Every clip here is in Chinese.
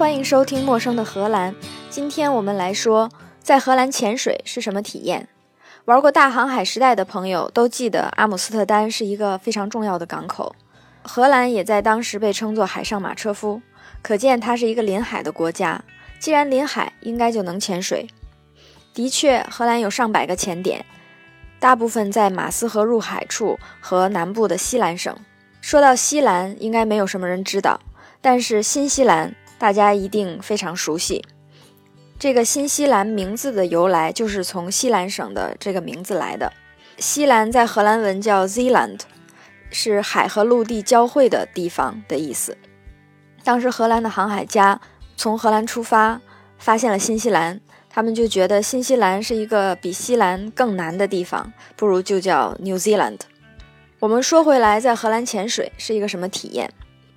欢迎收听《陌生的荷兰》。今天我们来说，在荷兰潜水是什么体验。玩过大航海时代的朋友都记得，阿姆斯特丹是一个非常重要的港口。荷兰也在当时被称作“海上马车夫”，可见它是一个临海的国家。既然临海，应该就能潜水。的确，荷兰有上百个潜点，大部分在马斯河入海处和南部的西兰省。说到西兰，应该没有什么人知道，但是新西兰大家一定非常熟悉。这个新西兰名字的由来就是从西兰省的这个名字来的。西兰在荷兰文叫 Zeeland，是海和陆地交汇的地方的意思。当时荷兰的航海家从荷兰出发，发现了新西兰，他们就觉得新西兰是一个比西兰更难的地方，不如就叫 New Zealand。我们说回来，在荷兰潜水是一个什么体验？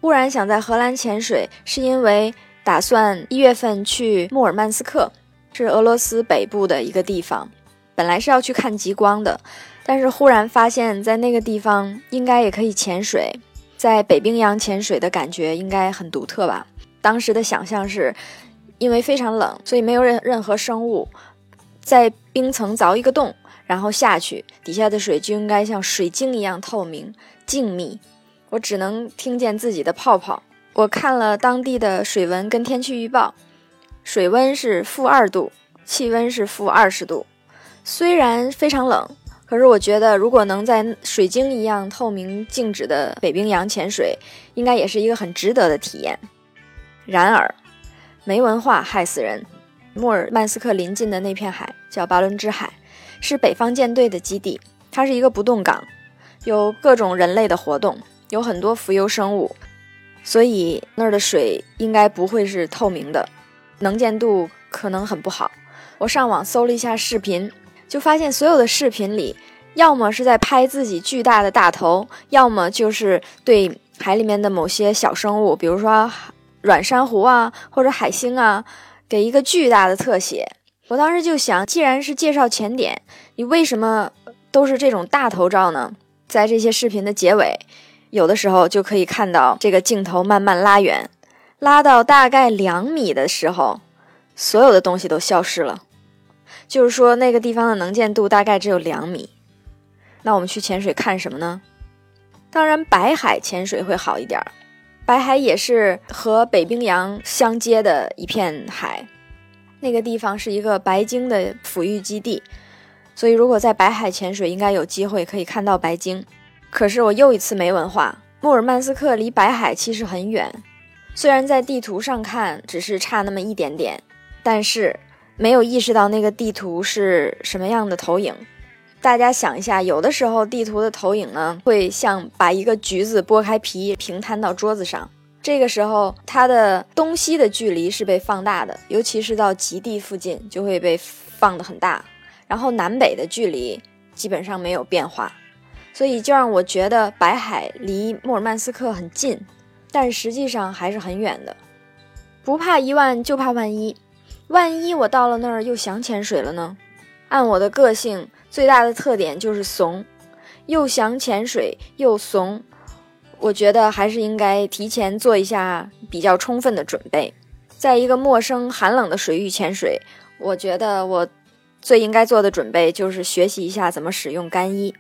忽然想在荷兰潜水，是因为。打算一月份去穆尔曼斯克，是俄罗斯北部的一个地方。本来是要去看极光的，但是忽然发现，在那个地方应该也可以潜水，在北冰洋潜水的感觉应该很独特吧。当时的想象是，因为非常冷，所以没有任任何生物，在冰层凿一个洞，然后下去，底下的水就应该像水晶一样透明、静谧。我只能听见自己的泡泡。我看了当地的水文跟天气预报，水温是负二度，气温是负二十度。虽然非常冷，可是我觉得如果能在水晶一样透明静止的北冰洋潜水，应该也是一个很值得的体验。然而，没文化害死人。莫尔曼斯克临近的那片海叫巴伦支海，是北方舰队的基地，它是一个不动港，有各种人类的活动，有很多浮游生物。所以那儿的水应该不会是透明的，能见度可能很不好。我上网搜了一下视频，就发现所有的视频里，要么是在拍自己巨大的大头，要么就是对海里面的某些小生物，比如说软珊瑚啊或者海星啊，给一个巨大的特写。我当时就想，既然是介绍潜点，你为什么都是这种大头照呢？在这些视频的结尾。有的时候就可以看到这个镜头慢慢拉远，拉到大概两米的时候，所有的东西都消失了。就是说，那个地方的能见度大概只有两米。那我们去潜水看什么呢？当然，白海潜水会好一点。白海也是和北冰洋相接的一片海，那个地方是一个白鲸的抚育基地，所以如果在白海潜水，应该有机会可以看到白鲸。可是我又一次没文化。穆尔曼斯克离白海其实很远，虽然在地图上看只是差那么一点点，但是没有意识到那个地图是什么样的投影。大家想一下，有的时候地图的投影呢，会像把一个橘子剥开皮平摊到桌子上，这个时候它的东西的距离是被放大的，尤其是到极地附近就会被放得很大，然后南北的距离基本上没有变化。所以就让我觉得白海离莫尔曼斯克很近，但实际上还是很远的。不怕一万就怕万一，万一我到了那儿又想潜水了呢？按我的个性，最大的特点就是怂，又想潜水又怂。我觉得还是应该提前做一下比较充分的准备。在一个陌生寒冷的水域潜水，我觉得我最应该做的准备就是学习一下怎么使用干衣。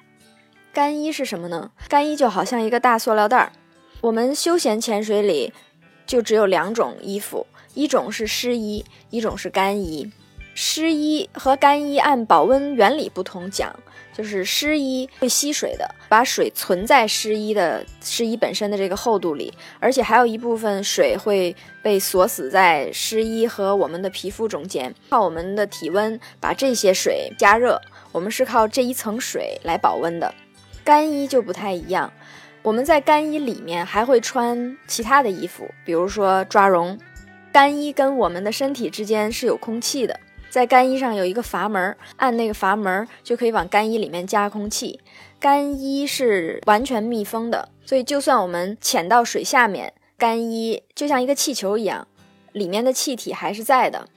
干衣是什么呢？干衣就好像一个大塑料袋儿。我们休闲潜水里就只有两种衣服，一种是湿衣，一种是干衣。湿衣和干衣按保温原理不同讲，就是湿衣会吸水的，把水存在湿衣的湿衣本身的这个厚度里，而且还有一部分水会被锁死在湿衣和我们的皮肤中间，靠我们的体温把这些水加热。我们是靠这一层水来保温的。干衣就不太一样，我们在干衣里面还会穿其他的衣服，比如说抓绒。干衣跟我们的身体之间是有空气的，在干衣上有一个阀门，按那个阀门就可以往干衣里面加空气。干衣是完全密封的，所以就算我们潜到水下面，干衣就像一个气球一样，里面的气体还是在的。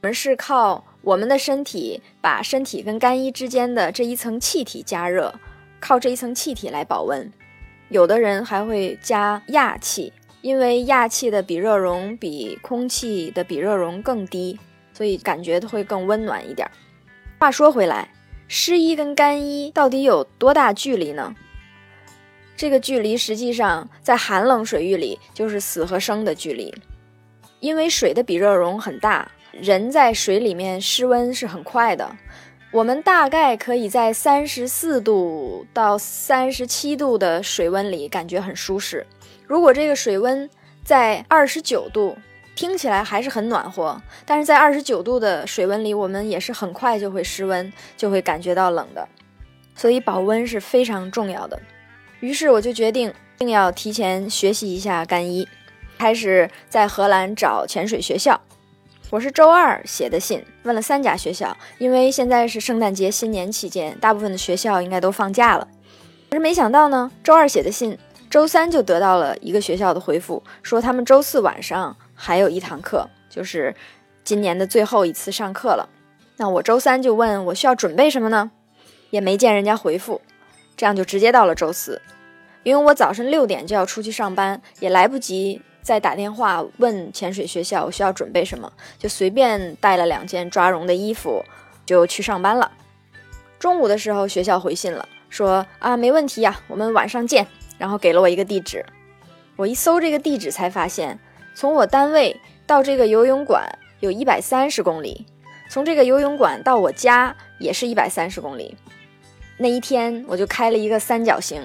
我们是靠我们的身体把身体跟干衣之间的这一层气体加热。靠这一层气体来保温，有的人还会加氩气，因为氩气的比热容比空气的比热容更低，所以感觉会更温暖一点。话说回来，湿衣跟干衣到底有多大距离呢？这个距离实际上在寒冷水域里就是死和生的距离，因为水的比热容很大，人在水里面失温是很快的。我们大概可以在三十四度到三十七度的水温里感觉很舒适。如果这个水温在二十九度，听起来还是很暖和，但是在二十九度的水温里，我们也是很快就会失温，就会感觉到冷的。所以保温是非常重要的。于是我就决定，一定要提前学习一下干衣，开始在荷兰找潜水学校。我是周二写的信，问了三家学校，因为现在是圣诞节、新年期间，大部分的学校应该都放假了。可是没想到呢，周二写的信，周三就得到了一个学校的回复，说他们周四晚上还有一堂课，就是今年的最后一次上课了。那我周三就问我需要准备什么呢？也没见人家回复。这样就直接到了周四，因为我早晨六点就要出去上班，也来不及再打电话问潜水学校我需要准备什么，就随便带了两件抓绒的衣服就去上班了。中午的时候，学校回信了，说啊没问题呀，我们晚上见，然后给了我一个地址。我一搜这个地址，才发现从我单位到这个游泳馆有一百三十公里，从这个游泳馆到我家也是一百三十公里。那一天我就开了一个三角形，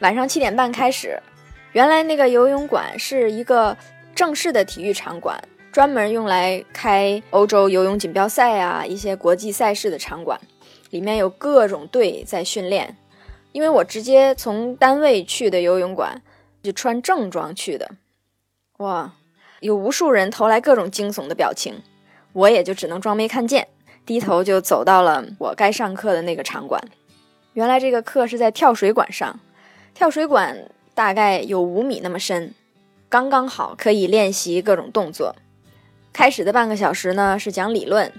晚上七点半开始。原来那个游泳馆是一个正式的体育场馆，专门用来开欧洲游泳锦标赛啊一些国际赛事的场馆，里面有各种队在训练。因为我直接从单位去的游泳馆，就穿正装去的。哇，有无数人投来各种惊悚的表情，我也就只能装没看见，低头就走到了我该上课的那个场馆。原来这个课是在跳水馆上，跳水馆大概有五米那么深，刚刚好可以练习各种动作。开始的半个小时呢是讲理论，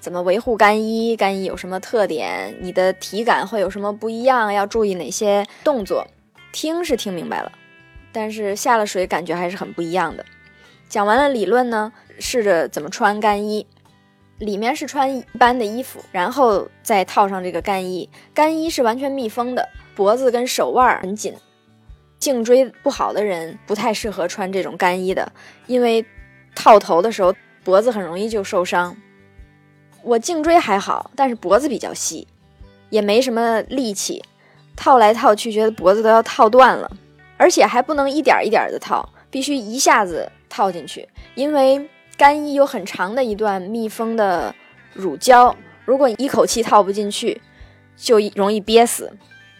怎么维护干衣，干衣有什么特点，你的体感会有什么不一样，要注意哪些动作。听是听明白了，但是下了水感觉还是很不一样的。讲完了理论呢，试着怎么穿干衣。里面是穿一般的衣服，然后再套上这个干衣。干衣是完全密封的，脖子跟手腕很紧。颈椎不好的人不太适合穿这种干衣的，因为套头的时候脖子很容易就受伤。我颈椎还好，但是脖子比较细，也没什么力气，套来套去觉得脖子都要套断了，而且还不能一点一点的套，必须一下子套进去，因为。干衣有很长的一段密封的乳胶，如果一口气套不进去，就容易憋死。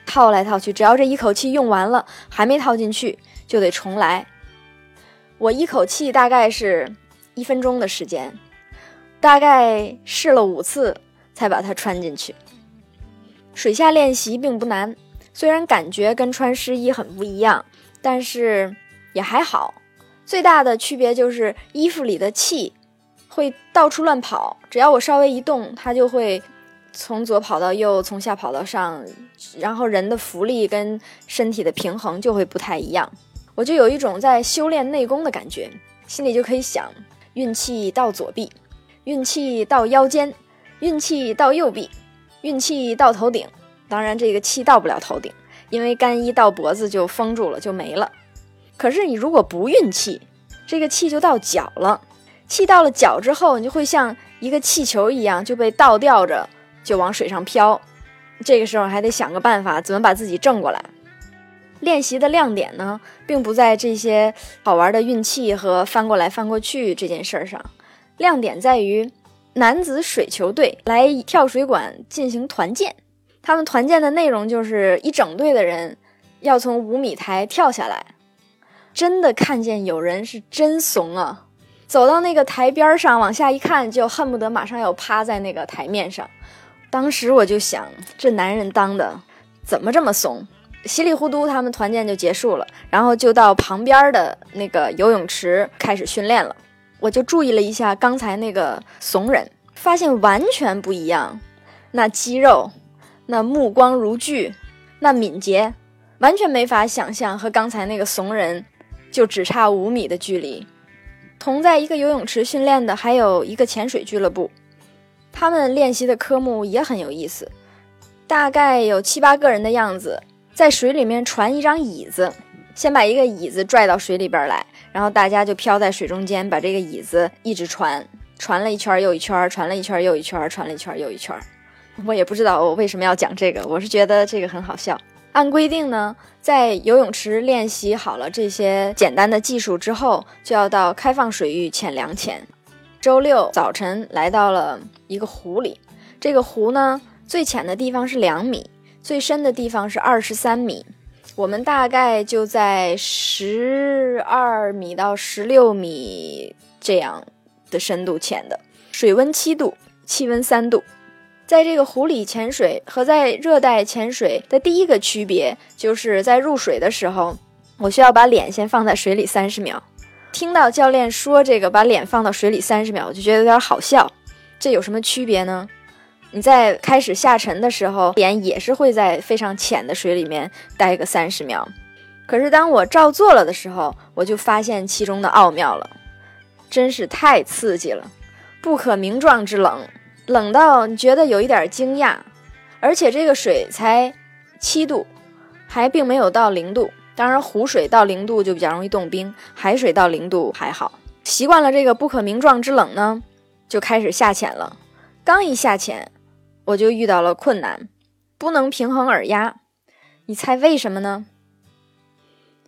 套来套去，只要这一口气用完了还没套进去，就得重来。我一口气大概是一分钟的时间，大概试了五次才把它穿进去。水下练习并不难，虽然感觉跟穿湿衣很不一样，但是也还好。最大的区别就是衣服里的气会到处乱跑，只要我稍微一动，它就会从左跑到右，从下跑到上，然后人的浮力跟身体的平衡就会不太一样。我就有一种在修炼内功的感觉，心里就可以想：运气到左臂，运气到腰间，运气到右臂，运气到头顶。当然，这个气到不了头顶，因为干衣到脖子就封住了，就没了。可是你如果不运气，这个气就到脚了。气到了脚之后，你就会像一个气球一样就被倒吊着，就往水上飘。这个时候还得想个办法，怎么把自己正过来。练习的亮点呢，并不在这些好玩的运气和翻过来翻过去这件事儿上，亮点在于男子水球队来跳水馆进行团建。他们团建的内容就是一整队的人要从五米台跳下来。真的看见有人是真怂啊！走到那个台边上，往下一看，就恨不得马上要趴在那个台面上。当时我就想，这男人当的怎么这么怂？稀里糊涂，他们团建就结束了，然后就到旁边的那个游泳池开始训练了。我就注意了一下刚才那个怂人，发现完全不一样。那肌肉，那目光如炬，那敏捷，完全没法想象和刚才那个怂人。就只差五米的距离。同在一个游泳池训练的还有一个潜水俱乐部，他们练习的科目也很有意思，大概有七八个人的样子，在水里面传一张椅子，先把一个椅子拽到水里边来，然后大家就漂在水中间，把这个椅子一直传，传了一圈又一圈，传了一圈又一圈，传了一圈又一圈。我也不知道我为什么要讲这个，我是觉得这个很好笑。按规定呢，在游泳池练习好了这些简单的技术之后，就要到开放水域潜两潜。周六早晨来到了一个湖里，这个湖呢最浅的地方是两米，最深的地方是二十三米。我们大概就在十二米到十六米这样的深度潜的，水温七度，气温三度。在这个湖里潜水和在热带潜水的第一个区别，就是在入水的时候，我需要把脸先放在水里三十秒。听到教练说这个把脸放到水里三十秒，我就觉得有点好笑。这有什么区别呢？你在开始下沉的时候，脸也是会在非常浅的水里面待个三十秒。可是当我照做了的时候，我就发现其中的奥妙了，真是太刺激了，不可名状之冷。冷到你觉得有一点惊讶，而且这个水才七度，还并没有到零度。当然，湖水到零度就比较容易冻冰，海水到零度还好。习惯了这个不可名状之冷呢，就开始下潜了。刚一下潜，我就遇到了困难，不能平衡耳压。你猜为什么呢？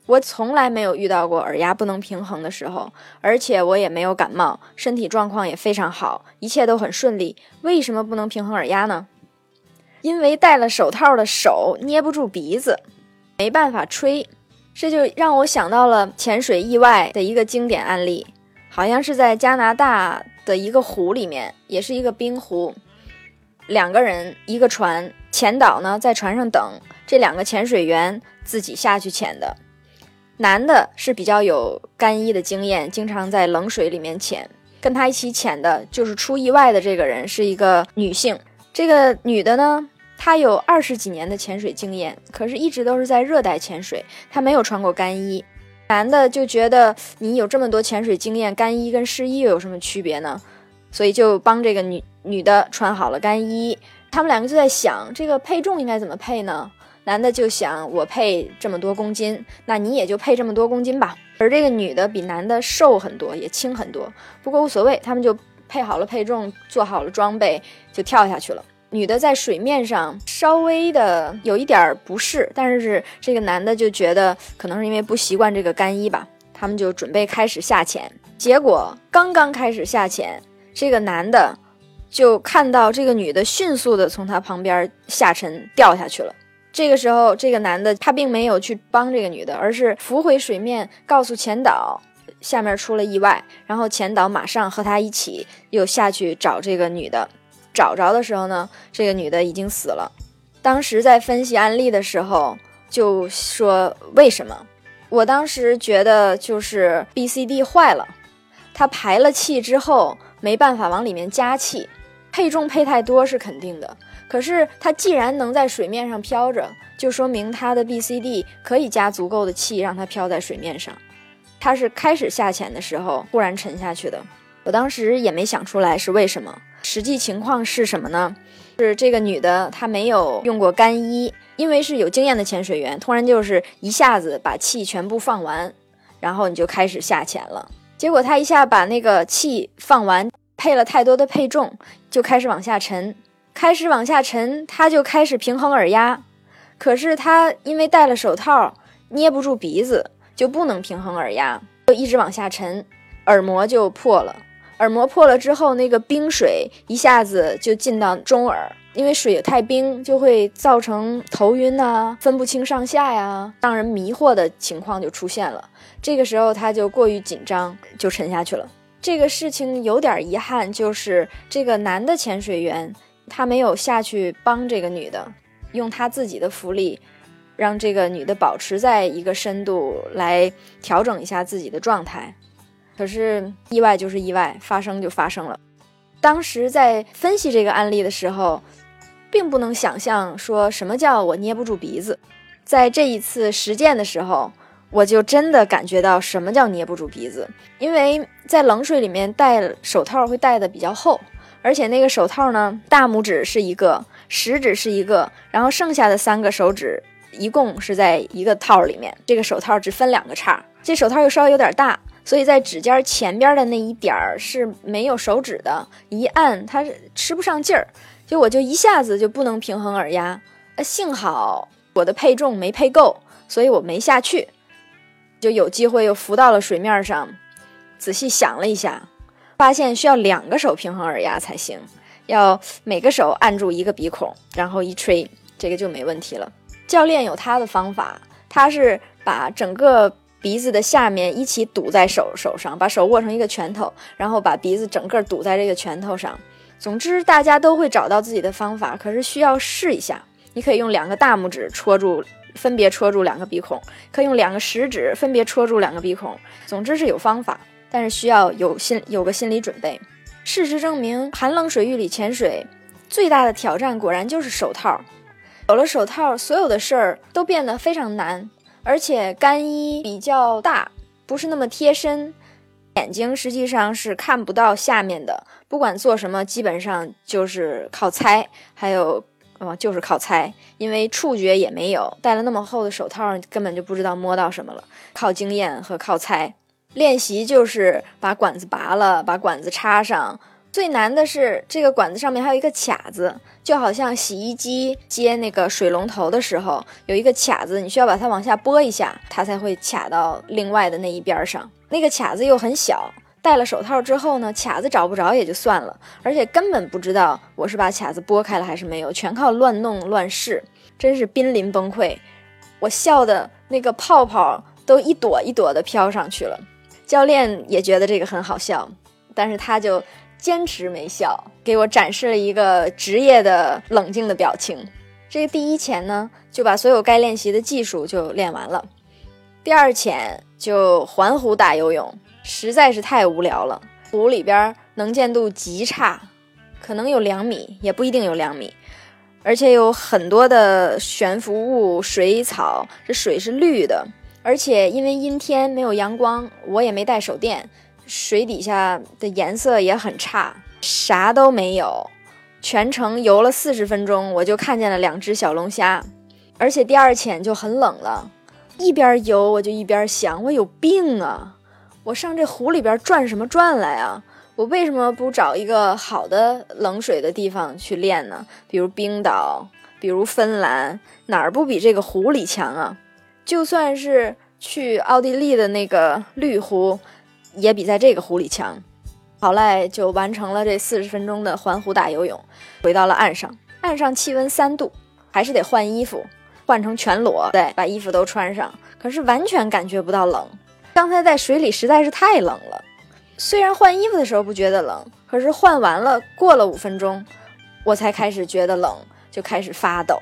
我从来没有遇到过耳压不能平衡的时候，而且我也没有感冒，身体状况也非常好，一切都很顺利。为什么不能平衡耳压呢？因为戴了手套的手捏不住鼻子，没办法吹。这就让我想到了潜水意外的一个经典案例，好像是在加拿大的一个湖里面，也是一个冰湖，两个人一个船，潜导呢在船上等，这两个潜水员自己下去潜的。男的是比较有干衣的经验，经常在冷水里面潜。跟他一起潜的就是出意外的这个人是一个女性。这个女的呢，他有二十几年的潜水经验，可是一直都是在热带潜水，他没有穿过干衣。男的就觉得你有这么多潜水经验，干衣跟湿衣又有什么区别呢？所以就帮这个女女的穿好了干衣。他们两个就在想，这个配重应该怎么配呢？男的就想我配这么多公斤，那你也就配这么多公斤吧。而这个女的比男的瘦很多，也轻很多，不过无所谓，他们就配好了配重，做好了装备，就跳下去了。女的在水面上稍微的有一点不适，但是这个男的就觉得可能是因为不习惯这个干衣吧，他们就准备开始下潜。结果刚刚开始下潜，这个男的就看到这个女的迅速的从他旁边下沉掉下去了。这个时候，这个男的他并没有去帮这个女的，而是浮回水面，告诉前导下面出了意外，然后前导马上和他一起又下去找这个女的。找着的时候呢，这个女的已经死了。当时在分析案例的时候，就说为什么？我当时觉得就是 B C D 坏了，它排了气之后没办法往里面加气，配重配太多是肯定的。可是它既然能在水面上飘着，就说明它的 B C D 可以加足够的气，让它飘在水面上。它是开始下潜的时候忽然沉下去的，我当时也没想出来是为什么。实际情况是什么呢？是这个女的她没有用过干衣，因为是有经验的潜水员，突然就是一下子把气全部放完，然后你就开始下潜了。结果她一下把那个气放完，配了太多的配重，就开始往下沉。开始往下沉，他就开始平衡耳压，可是他因为戴了手套，捏不住鼻子，就不能平衡耳压，就一直往下沉，耳膜就破了。耳膜破了之后，那个冰水一下子就进到中耳，因为水太冰，就会造成头晕呐，分不清上下呀，让人迷惑的情况就出现了。这个时候他就过于紧张，就沉下去了。这个事情有点遗憾，就是这个男的潜水员。他没有下去帮这个女的，用他自己的浮力，让这个女的保持在一个深度来调整一下自己的状态。可是意外就是意外，发生就发生了。当时在分析这个案例的时候，并不能想象说什么叫我捏不住鼻子。在这一次实践的时候，我就真的感觉到什么叫捏不住鼻子，因为在冷水里面戴手套会戴的比较厚，而且那个手套呢，大拇指是一个，食指是一个，然后剩下的三个手指一共是在一个套里面，这个手套只分两个叉，这手套又稍微有点大，所以在指尖前边的那一点儿是没有手指的，一按它是吃不上劲儿，就我就一下子就不能平衡耳压，呃，幸好我的配重没配够，所以我没下去。就有机会又浮到了水面上，仔细想了一下，发现需要两个手平衡耳压才行，要每个手按住一个鼻孔，然后一吹，这个就没问题了。教练有他的方法，他是把整个鼻子的下面一起堵在手手上，把手握成一个拳头，然后把鼻子整个堵在这个拳头上。总之，大家都会找到自己的方法，可是需要试一下。你可以用两个大拇指戳住。分别戳住两个鼻孔，可以用两个食指分别戳住两个鼻孔。总之是有方法，但是需要有心有个心理准备。事实证明，寒冷水域里潜水最大的挑战果然就是手套。有了手套，所有的事儿都变得非常难，而且干衣比较大，不是那么贴身，眼睛实际上是看不到下面的。不管做什么，基本上就是靠猜，还有。哦，就是靠猜，因为触觉也没有，戴了那么厚的手套，根本就不知道摸到什么了。靠经验和靠猜，练习就是把管子拔了，把管子插上。最难的是这个管子上面还有一个卡子，就好像洗衣机接那个水龙头的时候有一个卡子，你需要把它往下拨一下，它才会卡到另外的那一边上。那个卡子又很小。戴了手套之后呢，卡子找不着也就算了，而且根本不知道我是把卡子拨开了还是没有，全靠乱弄乱试，真是濒临崩溃。我笑的那个泡泡都一朵一朵的飘上去了。教练也觉得这个很好笑，但是他就坚持没笑，给我展示了一个职业的冷静的表情。这个第一潜呢，就把所有该练习的技术就练完了。第二潜就环湖大游泳。实在是太无聊了，湖里边能见度极差，可能有两米，也不一定有两米，而且有很多的悬浮物、水草，这水是绿的，而且因为阴天没有阳光，我也没带手电，水底下的颜色也很差，啥都没有。全程游了四十分钟，我就看见了两只小龙虾，而且第二潜就很冷了，一边游我就一边想，我有病啊！我上这湖里边转什么转来啊？我为什么不找一个好的冷水的地方去练呢？比如冰岛，比如芬兰，哪儿不比这个湖里强啊？就算是去奥地利的那个绿湖，也比在这个湖里强。好赖就完成了这四十分钟的环湖大游泳，回到了岸上。岸上气温三度，还是得换衣服，换成全裸，对，把衣服都穿上。可是完全感觉不到冷。刚才在水里实在是太冷了，虽然换衣服的时候不觉得冷，可是换完了过了五分钟，我才开始觉得冷，就开始发抖，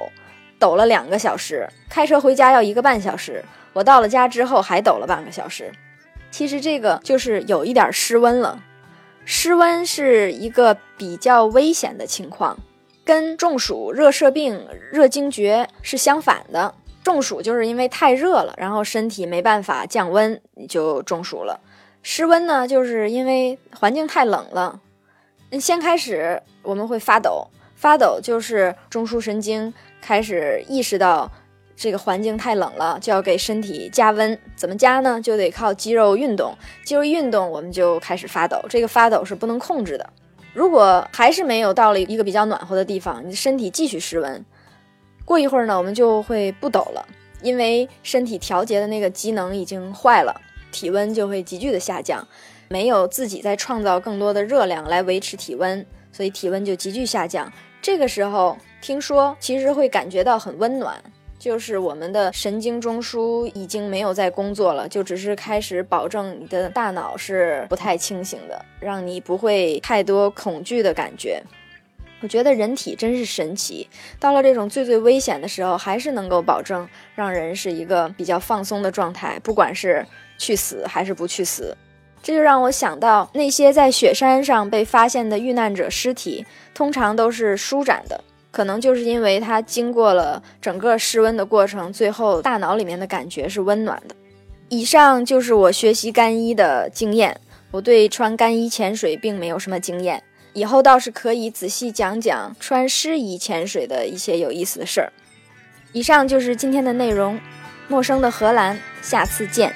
抖了两个小时。开车回家要一个半小时，我到了家之后还抖了半个小时。其实这个就是有一点失温了，失温是一个比较危险的情况，跟中暑、热射病、热惊厥是相反的。中暑就是因为太热了，然后身体没办法降温，你就中暑了。失温呢，就是因为环境太冷了。先开始我们会发抖，发抖就是中枢神经开始意识到这个环境太冷了，就要给身体加温。怎么加呢？就得靠肌肉运动，肌肉运动我们就开始发抖。这个发抖是不能控制的。如果还是没有到了一个比较暖和的地方，你的身体继续失温。过一会儿呢，我们就会不抖了，因为身体调节的那个机能已经坏了，体温就会急剧的下降，没有自己在创造更多的热量来维持体温，所以体温就急剧下降。这个时候听说其实会感觉到很温暖，就是我们的神经中枢已经没有在工作了，就只是开始保证你的大脑是不太清醒的，让你不会太多恐惧的感觉。我觉得人体真是神奇，到了这种最最危险的时候，还是能够保证让人是一个比较放松的状态，不管是去死还是不去死。这就让我想到那些在雪山上被发现的遇难者尸体，通常都是舒展的，可能就是因为它经过了整个室温的过程，最后大脑里面的感觉是温暖的。以上就是我学习干衣的经验。我对穿干衣潜水并没有什么经验，以后倒是可以仔细讲讲穿湿衣潜水的一些有意思的事儿。以上就是今天的内容，陌生的荷兰，下次见。